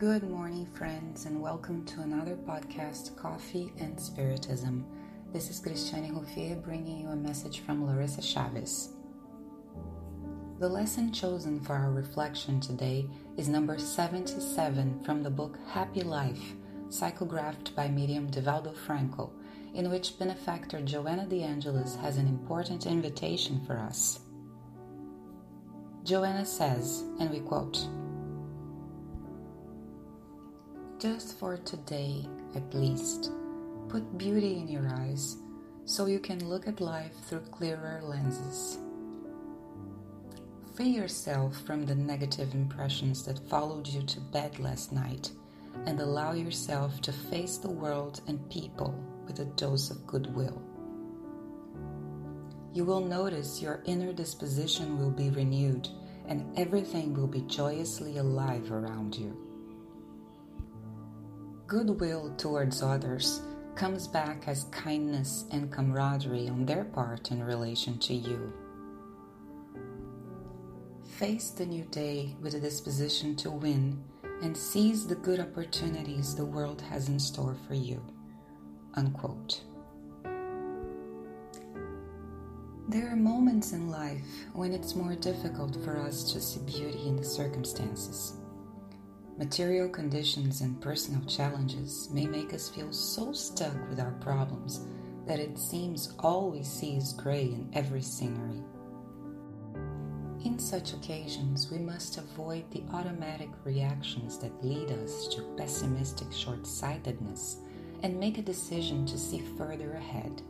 Good morning, friends, and welcome to another podcast, Coffee and Spiritism. This is Cristiane Ruffier bringing you a message from Larissa Chavez. The lesson chosen for our reflection today is number 77 from the book Happy Life, psychographed by medium Divaldo Franco, in which benefactor Joanna de Angelis has an important invitation for us. Joanna says, and we quote, just for today at least, put beauty in your eyes so you can look at life through clearer lenses. Free yourself from the negative impressions that followed you to bed last night and allow yourself to face the world and people with a dose of goodwill. You will notice your inner disposition will be renewed and everything will be joyously alive around you goodwill towards others comes back as kindness and camaraderie on their part in relation to you. Face the new day with a disposition to win and seize the good opportunities the world has in store for you. Unquote. There are moments in life when it's more difficult for us to see beauty in the circumstances. Material conditions and personal challenges may make us feel so stuck with our problems that it seems all we see is gray in every scenery. In such occasions, we must avoid the automatic reactions that lead us to pessimistic short sightedness and make a decision to see further ahead.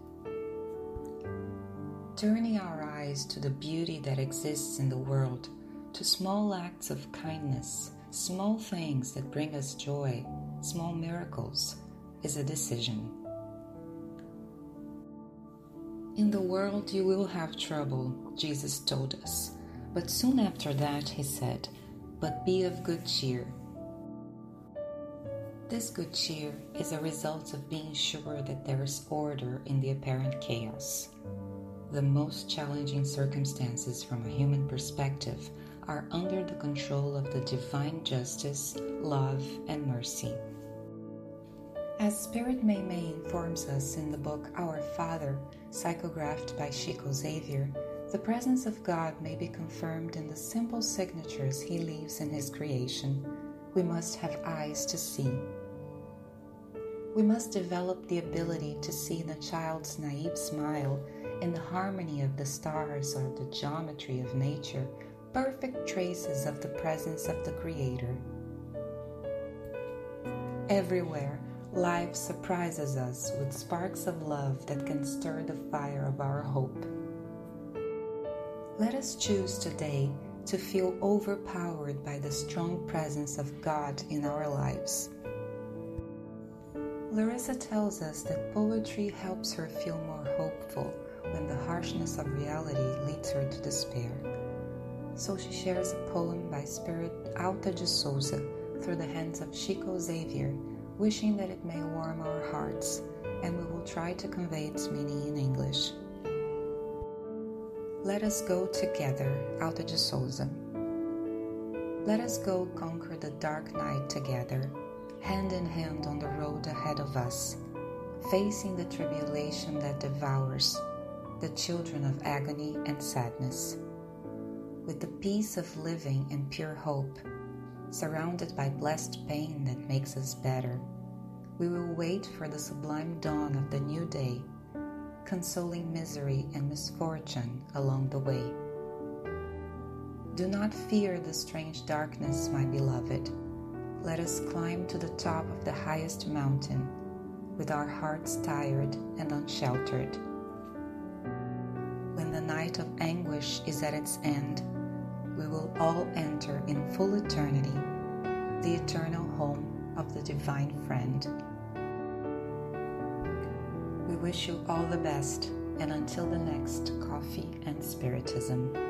Turning our eyes to the beauty that exists in the world, to small acts of kindness, Small things that bring us joy, small miracles, is a decision. In the world you will have trouble, Jesus told us. But soon after that, he said, But be of good cheer. This good cheer is a result of being sure that there is order in the apparent chaos. The most challenging circumstances from a human perspective are under the control of the divine justice, love, and mercy. As Spirit Mei informs us in the book Our Father, psychographed by Chico Xavier, the presence of God may be confirmed in the simple signatures he leaves in his creation. We must have eyes to see. We must develop the ability to see in a child's naive smile, in the harmony of the stars or the geometry of nature, perfect traces of the presence of the Creator. Everywhere, life surprises us with sparks of love that can stir the fire of our hope. Let us choose today to feel overpowered by the strong presence of God in our lives. Larissa tells us that poetry helps her feel more hopeful when the harshness of reality leads her to despair so she shares a poem by Spirit Auta de Souza through the hands of Chico Xavier, wishing that it may warm our hearts, and we will try to convey its meaning in English. Let us go together, Auta de Souza. Let us go conquer the dark night together, hand in hand on the road ahead of us, facing the tribulation that devours the children of agony and sadness with the peace of living and pure hope, surrounded by blessed pain that makes us better, we will wait for the sublime dawn of the new day, consoling misery and misfortune along the way. Do not fear the strange darkness, my beloved. Let us climb to the top of the highest mountain with our hearts tired and unsheltered. When the night of anguish is at its end, we will all enter in full eternity, the eternal home of the Divine Friend. We wish you all the best, and until the next Coffee and Spiritism.